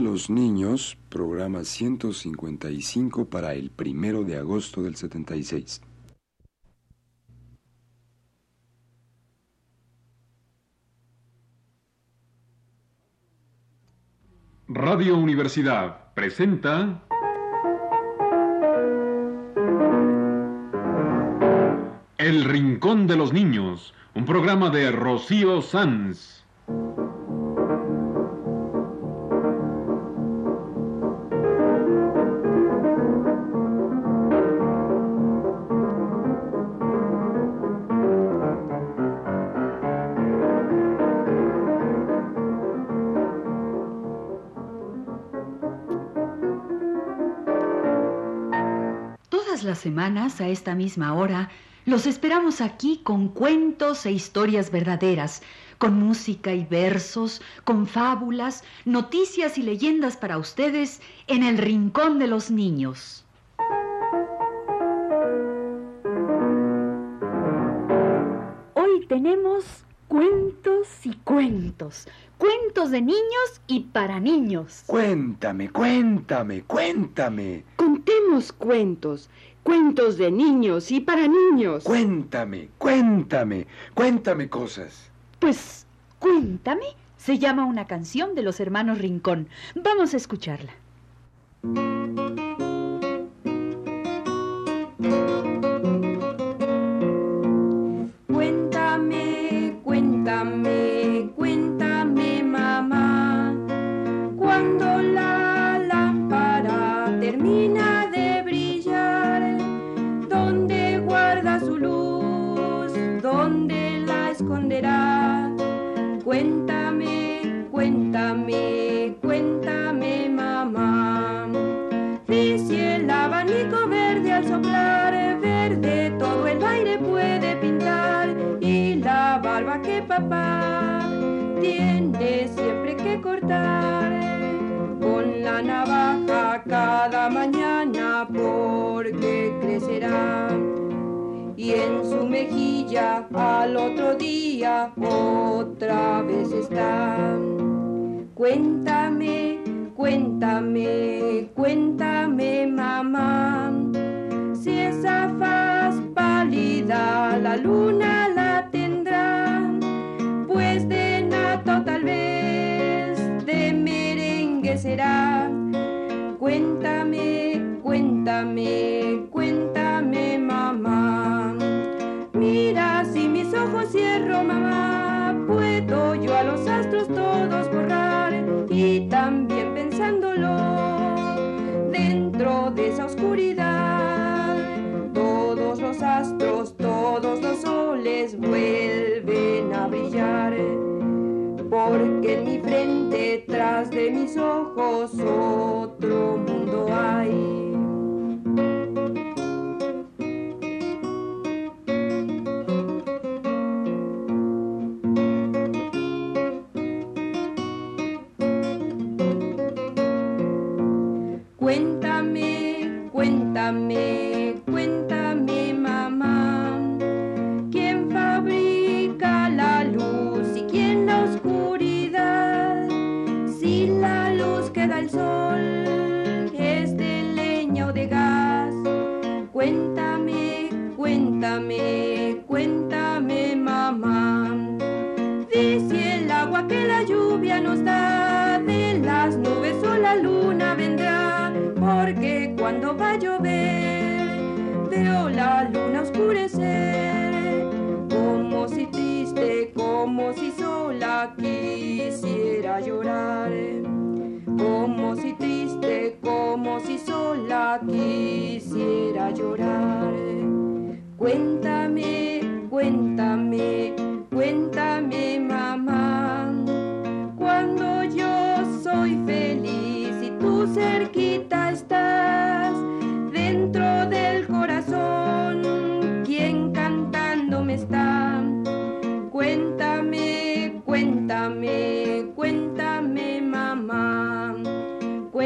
Los niños, programa 155 para el primero de agosto del 76. Radio Universidad presenta El Rincón de los Niños, un programa de Rocío Sanz. A esta misma hora, los esperamos aquí con cuentos e historias verdaderas, con música y versos, con fábulas, noticias y leyendas para ustedes en el Rincón de los Niños. Hoy tenemos cuentos y cuentos, cuentos de niños y para niños. Cuéntame, cuéntame, cuéntame. Contemos cuentos, cuentos de niños y para niños. Cuéntame, cuéntame, cuéntame cosas. Pues cuéntame, se llama una canción de los hermanos Rincón. Vamos a escucharla. Cuéntame, cuéntame, cuéntame, mamá. Si el abanico verde al soplar, verde todo el aire puede pintar, y la barba que papá tiene siempre que cortar. Con la navaja cada mañana en su mejilla al otro día otra vez está. Cuéntame, cuéntame, cuéntame, mamá, si esa faz pálida la luna la tendrá, pues de nato tal vez de merengue será. Cuéntame, cuéntame, cuéntame, tras de mis ojos, otro mundo hay.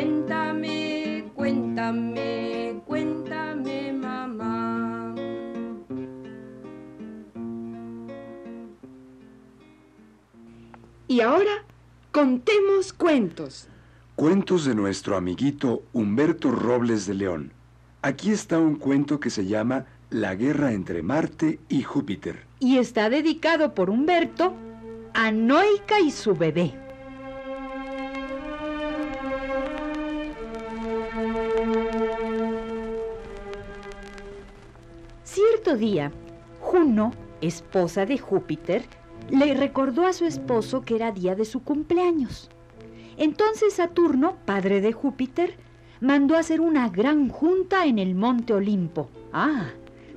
Cuéntame, cuéntame, cuéntame, mamá. Y ahora contemos cuentos. Cuentos de nuestro amiguito Humberto Robles de León. Aquí está un cuento que se llama La guerra entre Marte y Júpiter. Y está dedicado por Humberto a Noica y su bebé. Día, Juno, esposa de Júpiter, le recordó a su esposo que era día de su cumpleaños. Entonces Saturno, padre de Júpiter, mandó hacer una gran junta en el monte Olimpo. Ah,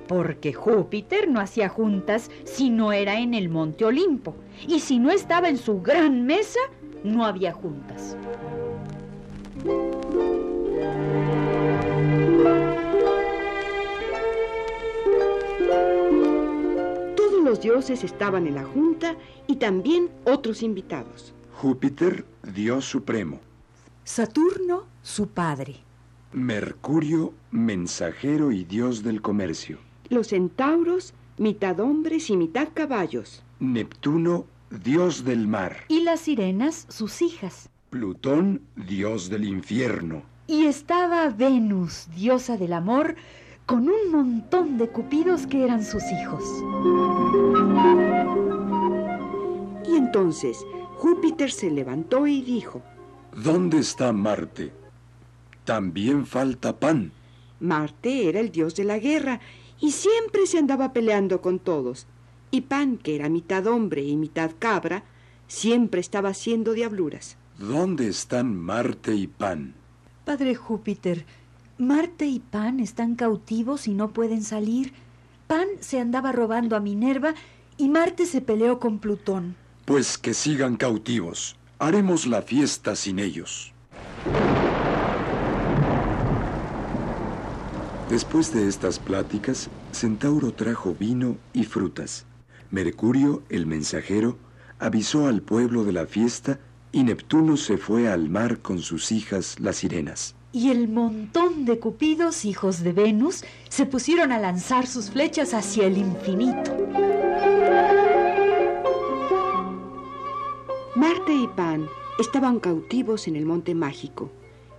porque Júpiter no hacía juntas si no era en el monte Olimpo. Y si no estaba en su gran mesa, no había juntas. Los dioses estaban en la junta y también otros invitados. Júpiter, Dios supremo. Saturno, su padre. Mercurio, mensajero y Dios del comercio. Los centauros, mitad hombres y mitad caballos. Neptuno, Dios del mar. Y las sirenas, sus hijas. Plutón, Dios del infierno. Y estaba Venus, diosa del amor, con un montón de cupidos que eran sus hijos. Y entonces Júpiter se levantó y dijo, ¿Dónde está Marte? También falta pan. Marte era el dios de la guerra y siempre se andaba peleando con todos. Y Pan, que era mitad hombre y mitad cabra, siempre estaba haciendo diabluras. ¿Dónde están Marte y Pan? Padre Júpiter, Marte y Pan están cautivos y no pueden salir. Pan se andaba robando a Minerva y Marte se peleó con Plutón. Pues que sigan cautivos. Haremos la fiesta sin ellos. Después de estas pláticas, Centauro trajo vino y frutas. Mercurio, el mensajero, avisó al pueblo de la fiesta y Neptuno se fue al mar con sus hijas las sirenas. Y el montón de cupidos, hijos de Venus, se pusieron a lanzar sus flechas hacia el infinito. Marte y Pan estaban cautivos en el monte mágico.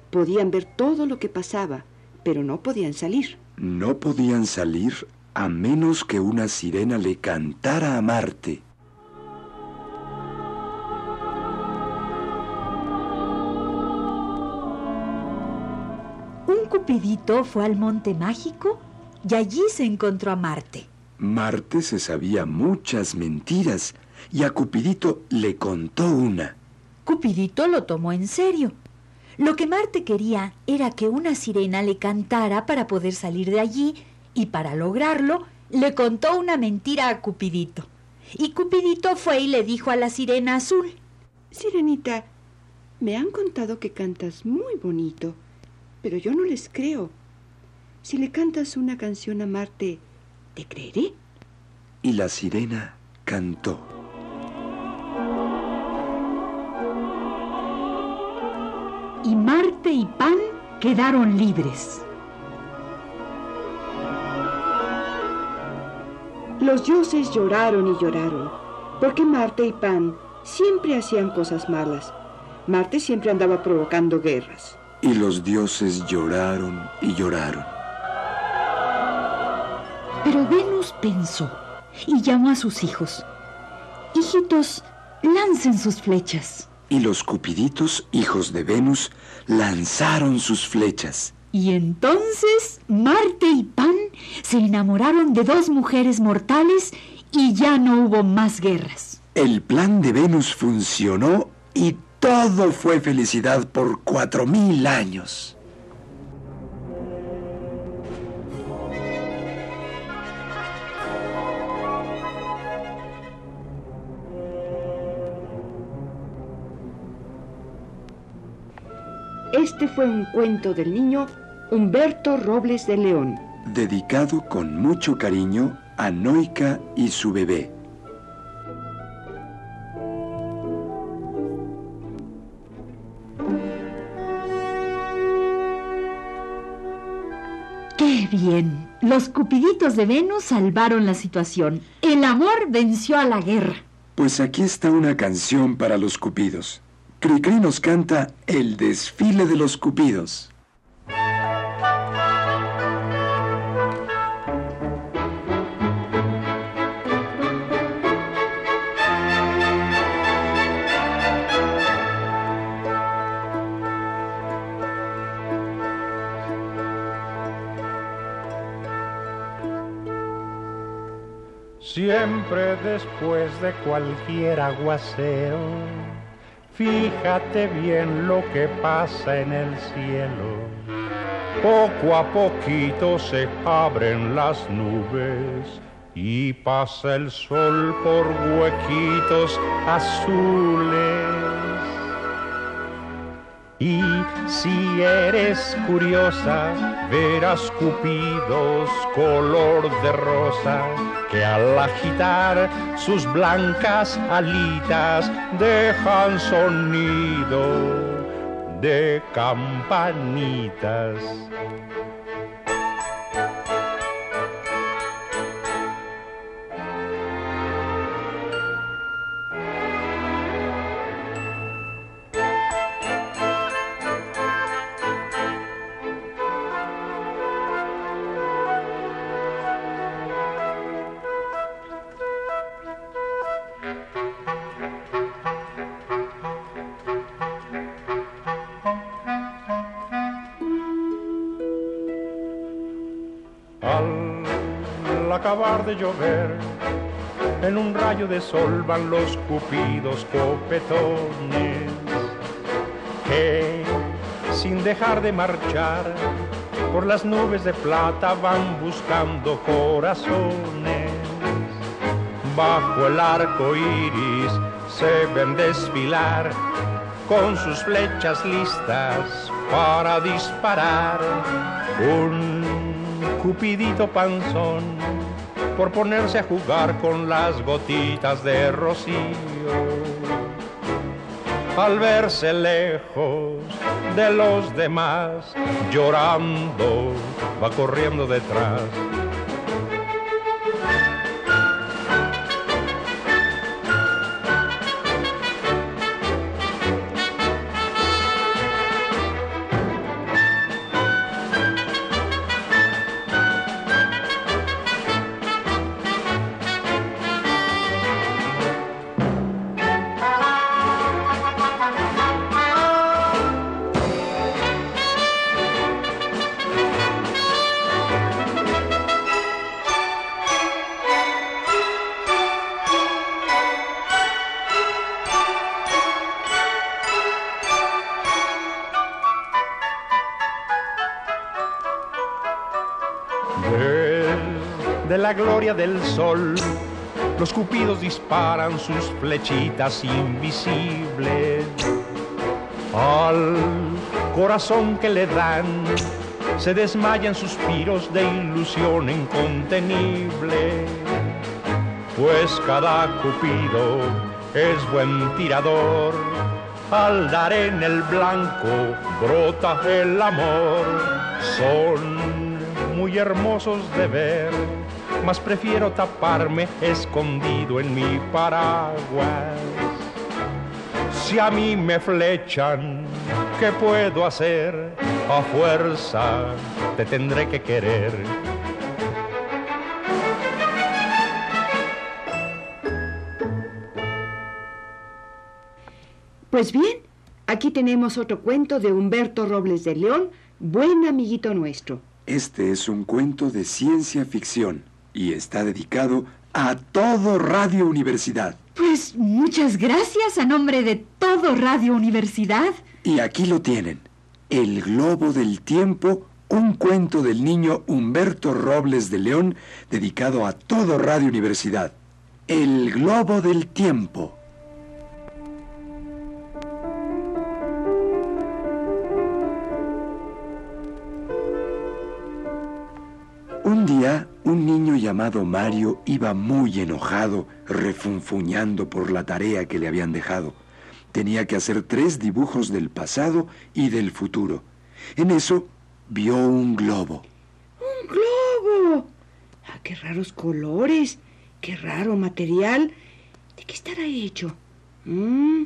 Podían ver todo lo que pasaba, pero no podían salir. No podían salir a menos que una sirena le cantara a Marte. Cupidito fue al monte mágico y allí se encontró a Marte. Marte se sabía muchas mentiras y a Cupidito le contó una. Cupidito lo tomó en serio. Lo que Marte quería era que una sirena le cantara para poder salir de allí y para lograrlo le contó una mentira a Cupidito. Y Cupidito fue y le dijo a la sirena azul. Sirenita, me han contado que cantas muy bonito, pero yo no les creo. Si le cantas una canción a Marte, ¿te creeré? Y la sirena cantó. Y Marte y Pan quedaron libres. Los dioses lloraron y lloraron, porque Marte y Pan siempre hacían cosas malas. Marte siempre andaba provocando guerras. Y los dioses lloraron y lloraron. Pero Venus pensó y llamó a sus hijos. Hijitos, lancen sus flechas. Y los cupiditos, hijos de Venus, lanzaron sus flechas. Y entonces Marte y Pan se enamoraron de dos mujeres mortales y ya no hubo más guerras. El plan de Venus funcionó y todo fue felicidad por cuatro mil años. Este fue un cuento del niño Humberto Robles de León. Dedicado con mucho cariño a Noica y su bebé. Los cupiditos de Venus salvaron la situación. El amor venció a la guerra. Pues aquí está una canción para los cupidos. Cricri nos canta El desfile de los cupidos. Siempre después de cualquier aguacero, fíjate bien lo que pasa en el cielo. Poco a poquito se abren las nubes y pasa el sol por huequitos azules. Y si eres curiosa, verás cupidos color de rosa que al agitar sus blancas alitas dejan sonido de campanitas. Acabar de llover, en un rayo de sol van los cupidos copetones que, sin dejar de marchar, por las nubes de plata van buscando corazones. Bajo el arco iris se ven desfilar con sus flechas listas para disparar. Un cupidito panzón por ponerse a jugar con las gotitas de rocío. Al verse lejos de los demás, llorando, va corriendo detrás la gloria del sol. Los cupidos disparan sus flechitas invisibles al corazón que le dan. Se desmayan suspiros de ilusión incontenible, pues cada cupido es buen tirador. Al dar en el blanco brota el amor. Son muy hermosos de ver, mas prefiero taparme escondido en mi paraguas. Si a mí me flechan, ¿qué puedo hacer? A fuerza te tendré que querer. Pues bien, aquí tenemos otro cuento de Humberto Robles de León, buen amiguito nuestro. Este es un cuento de ciencia ficción y está dedicado a todo Radio Universidad. Pues muchas gracias a nombre de todo Radio Universidad. Y aquí lo tienen, El Globo del Tiempo, un cuento del niño Humberto Robles de León dedicado a todo Radio Universidad. El Globo del Tiempo. Llamado Mario iba muy enojado, refunfuñando por la tarea que le habían dejado. Tenía que hacer tres dibujos del pasado y del futuro. En eso, vio un globo. ¡Un globo! Ah, ¡Qué raros colores! ¡Qué raro material! ¿De qué estará hecho? Mm,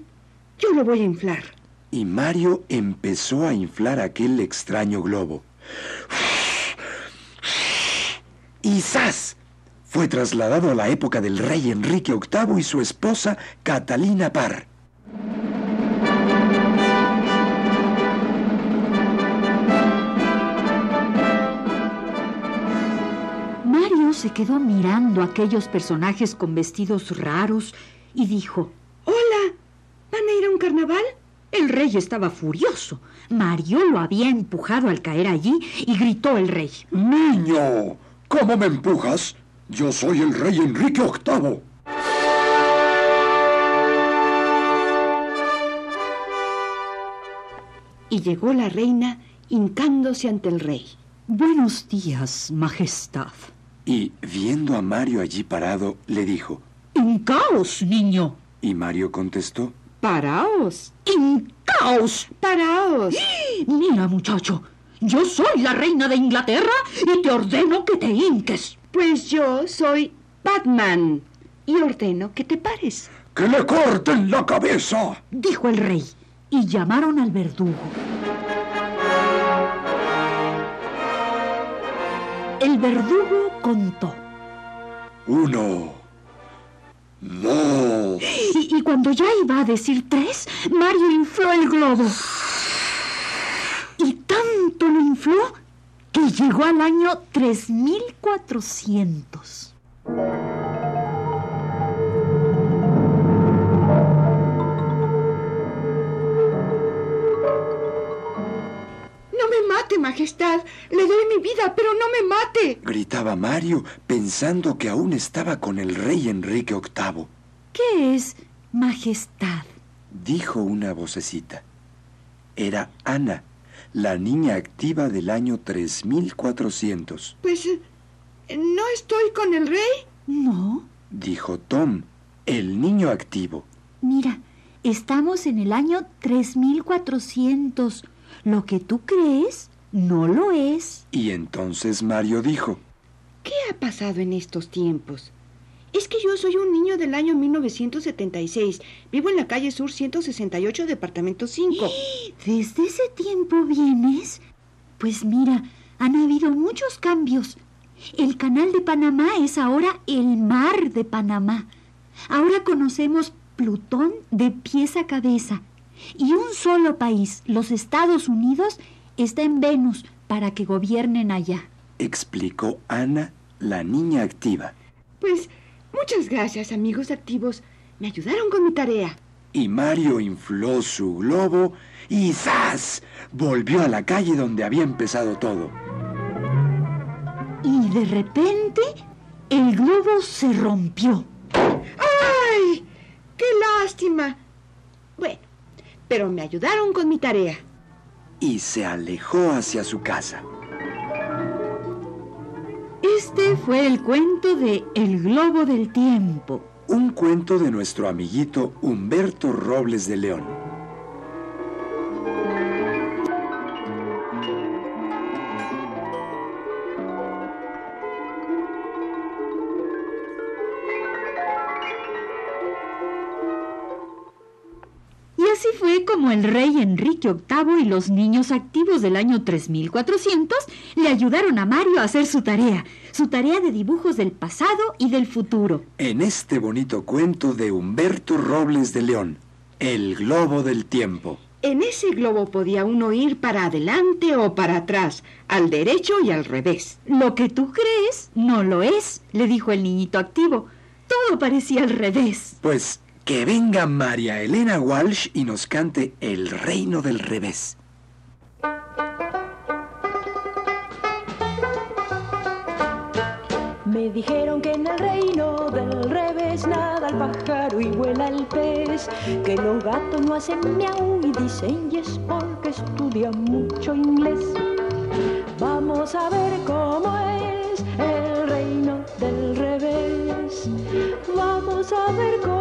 Yo lo voy a inflar. Y Mario empezó a inflar aquel extraño globo. ¡Y ¡zas! Fue trasladado a la época del rey Enrique VIII y su esposa Catalina Parr. Mario se quedó mirando a aquellos personajes con vestidos raros y dijo, Hola, ¿van a ir a un carnaval? El rey estaba furioso. Mario lo había empujado al caer allí y gritó el rey. Niño, ¿cómo me empujas? Yo soy el rey Enrique VIII. Y llegó la reina hincándose ante el rey. Buenos días, Majestad. Y viendo a Mario allí parado, le dijo, Hincaos, niño. y Mario contestó, Paraos, Hincaos. paraos. Mira, muchacho, yo soy la reina de Inglaterra y te ordeno que te hinques. Pues yo soy Batman y ordeno que te pares. ¡Que le corten la cabeza! Dijo el rey, y llamaron al verdugo. El verdugo contó. Uno, dos, Y, y cuando ya iba a decir tres, Mario infló el globo. Y tanto lo infló que llegó al año 3400. No me mate, Majestad. Le doy mi vida, pero no me mate. gritaba Mario, pensando que aún estaba con el rey Enrique VIII. ¿Qué es majestad? Dijo una vocecita. Era Ana, la niña activa del año 3400. Pues no estoy con el rey. No. Dijo Tom, el niño activo. Mira, estamos en el año 3400. Lo que tú crees no lo es. Y entonces Mario dijo, ¿Qué ha pasado en estos tiempos? Es que yo soy un niño del año 1976. Vivo en la calle Sur 168, departamento 5. ¿Desde ese tiempo vienes? Pues mira, han habido muchos cambios. El canal de Panamá es ahora el mar de Panamá. Ahora conocemos Plutón de pies a cabeza. Y un solo país, los Estados Unidos, está en Venus para que gobiernen allá. explicó Ana, la niña activa. Pues muchas gracias, amigos activos. Me ayudaron con mi tarea. Y Mario infló su globo y ¡zas! Volvió a la calle donde había empezado todo. Y de repente, el globo se rompió. ¡Ay! ¡Qué lástima! Bueno, pero me ayudaron con mi tarea. Y se alejó hacia su casa. Este fue el cuento de El globo del tiempo. Un cuento de nuestro amiguito Humberto Robles de León. Como el rey Enrique VIII y los niños activos del año 3400 le ayudaron a Mario a hacer su tarea, su tarea de dibujos del pasado y del futuro. En este bonito cuento de Humberto Robles de León, El Globo del Tiempo. En ese globo podía uno ir para adelante o para atrás, al derecho y al revés. Lo que tú crees no lo es, le dijo el niñito activo. Todo parecía al revés. Pues que venga María Elena Walsh y nos cante El Reino del Revés. Me dijeron que en el reino del revés nada el pájaro y vuela el pez, que los gatos no hacen miau y dicen yes porque estudian mucho inglés. Vamos a ver cómo es el reino del revés. Vamos a ver cómo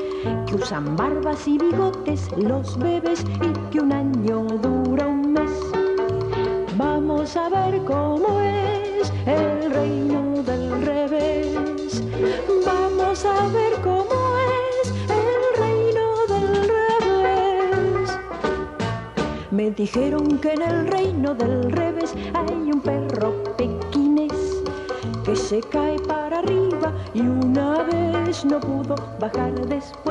que usan barbas y bigotes los bebés y que un año dura un mes. Vamos a ver cómo es el reino del revés. Vamos a ver cómo es el reino del revés. Me dijeron que en el reino del revés hay un perro pequinés que se cae para arriba y una vez no pudo bajar después.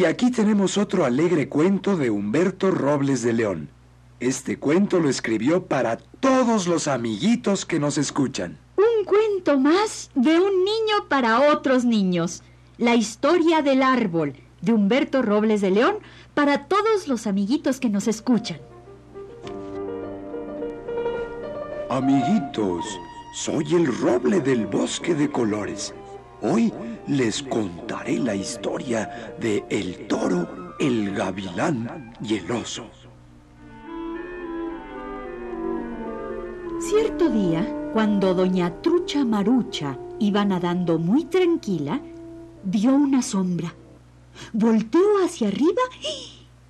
Y aquí tenemos otro alegre cuento de Humberto Robles de León. Este cuento lo escribió para todos los amiguitos que nos escuchan. Un cuento más de un niño para otros niños. La historia del árbol de Humberto Robles de León para todos los amiguitos que nos escuchan. Amiguitos, soy el roble del bosque de colores. Hoy les contaré la historia de el toro, el gavilán y el oso. Cierto día, cuando doña Trucha Marucha iba nadando muy tranquila, vio una sombra. Volteó hacia arriba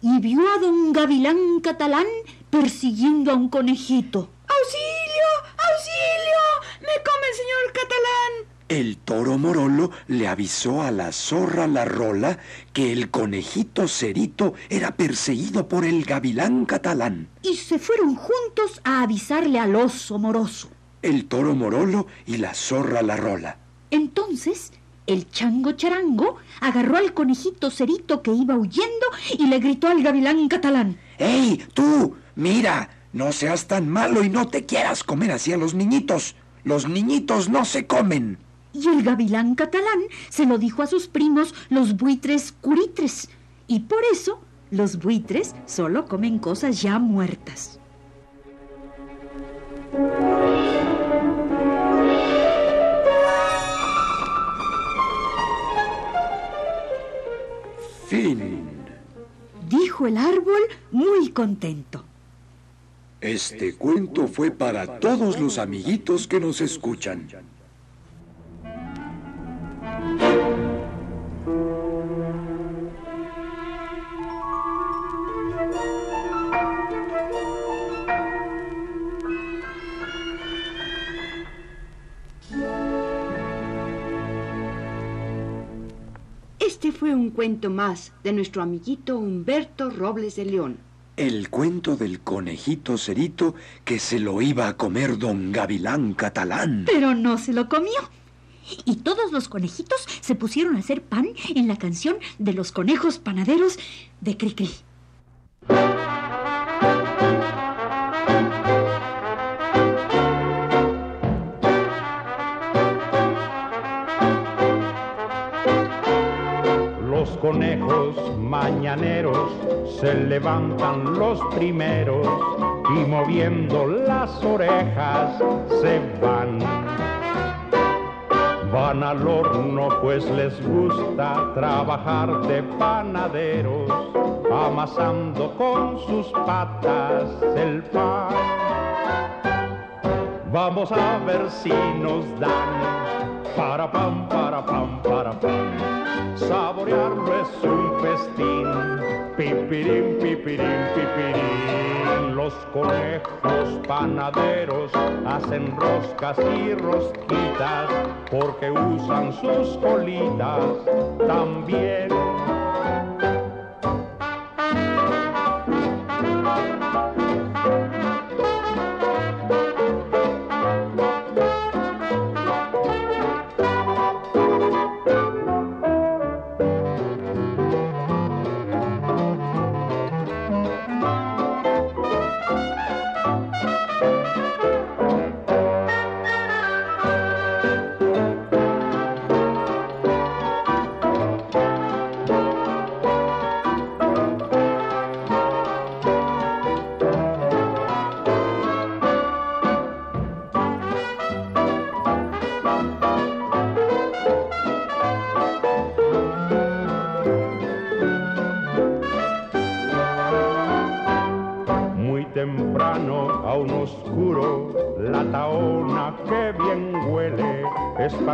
y vio a don Gavilán Catalán persiguiendo a un conejito. ¡Auxilio! ¡Auxilio! ¡Me come el señor Catalán! El toro Morolo le avisó a la zorra La Rola que el conejito Cerito era perseguido por el gavilán catalán. Y se fueron juntos a avisarle al oso moroso. El toro Morolo y la zorra La Rola. Entonces, el chango charango agarró al conejito Cerito que iba huyendo y le gritó al gavilán catalán. ¡Ey, tú! Mira, no seas tan malo y no te quieras comer así a los niñitos. Los niñitos no se comen. Y el gavilán catalán se lo dijo a sus primos los buitres curitres. Y por eso los buitres solo comen cosas ya muertas. Fin. Dijo el árbol muy contento. Este cuento fue para todos los amiguitos que nos escuchan. Este fue un cuento más de nuestro amiguito Humberto Robles de León. El cuento del conejito Cerito que se lo iba a comer don Gavilán Catalán. Pero no se lo comió. Y todos los conejitos se pusieron a hacer pan en la canción de los conejos panaderos de Cricri. Los conejos mañaneros se levantan los primeros y moviendo las orejas se van. Van al horno pues les gusta trabajar de panaderos amasando con sus patas el pan. Vamos a ver si nos dan para pam, para pam, para pam. Saborearlo es un festín, pipirín, pipirín, pipirín. Los conejos panaderos hacen roscas y rosquitas porque usan sus colitas también.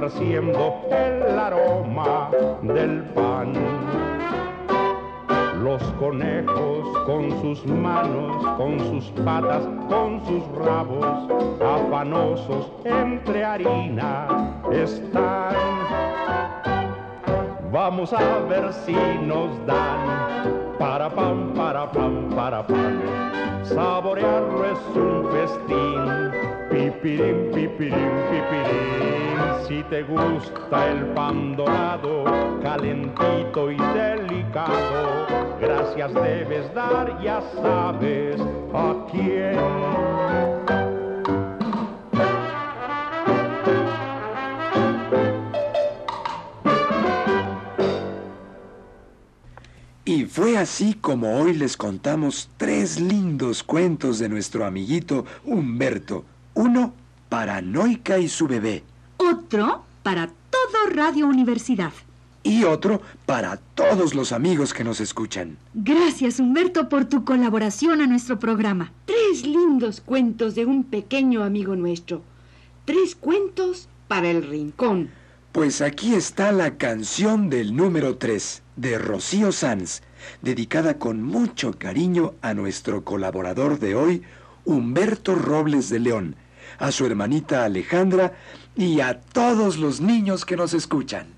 Esparciendo el aroma del pan. Los conejos con sus manos, con sus patas, con sus rabos, afanosos entre harina están. Vamos a ver si nos dan para pam, para pam, para pam. Pipirín, pipirín, pipirín. Si te gusta el pan dorado, calentito y delicado, gracias debes dar, ya sabes a quién. Y fue así como hoy les contamos tres lindos cuentos de nuestro amiguito Humberto. Uno para Noica y su bebé. Otro para todo Radio Universidad. Y otro para todos los amigos que nos escuchan. Gracias, Humberto, por tu colaboración a nuestro programa. Tres lindos cuentos de un pequeño amigo nuestro. Tres cuentos para el rincón. Pues aquí está la canción del número 3 de Rocío Sanz, dedicada con mucho cariño a nuestro colaborador de hoy, Humberto Robles de León, a su hermanita Alejandra y a todos los niños que nos escuchan.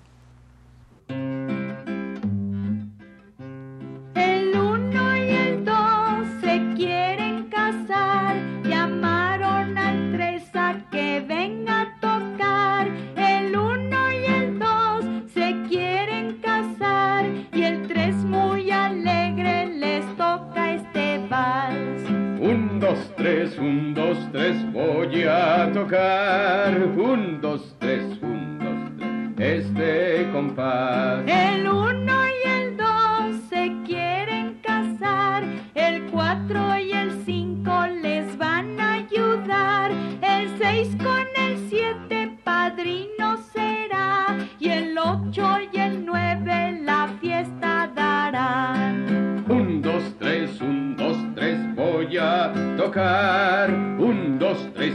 Un, dos, tres,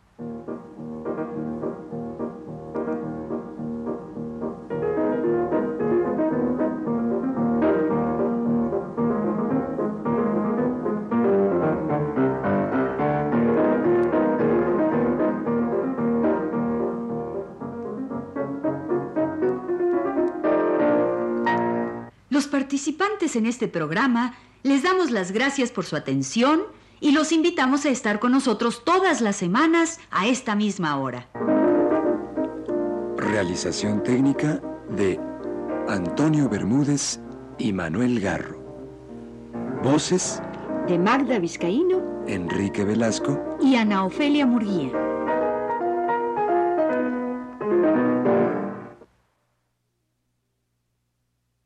En este programa les damos las gracias por su atención y los invitamos a estar con nosotros todas las semanas a esta misma hora. Realización técnica de Antonio Bermúdez y Manuel Garro. Voces De Magda Vizcaíno Enrique Velasco Y Ana Ofelia Murguía.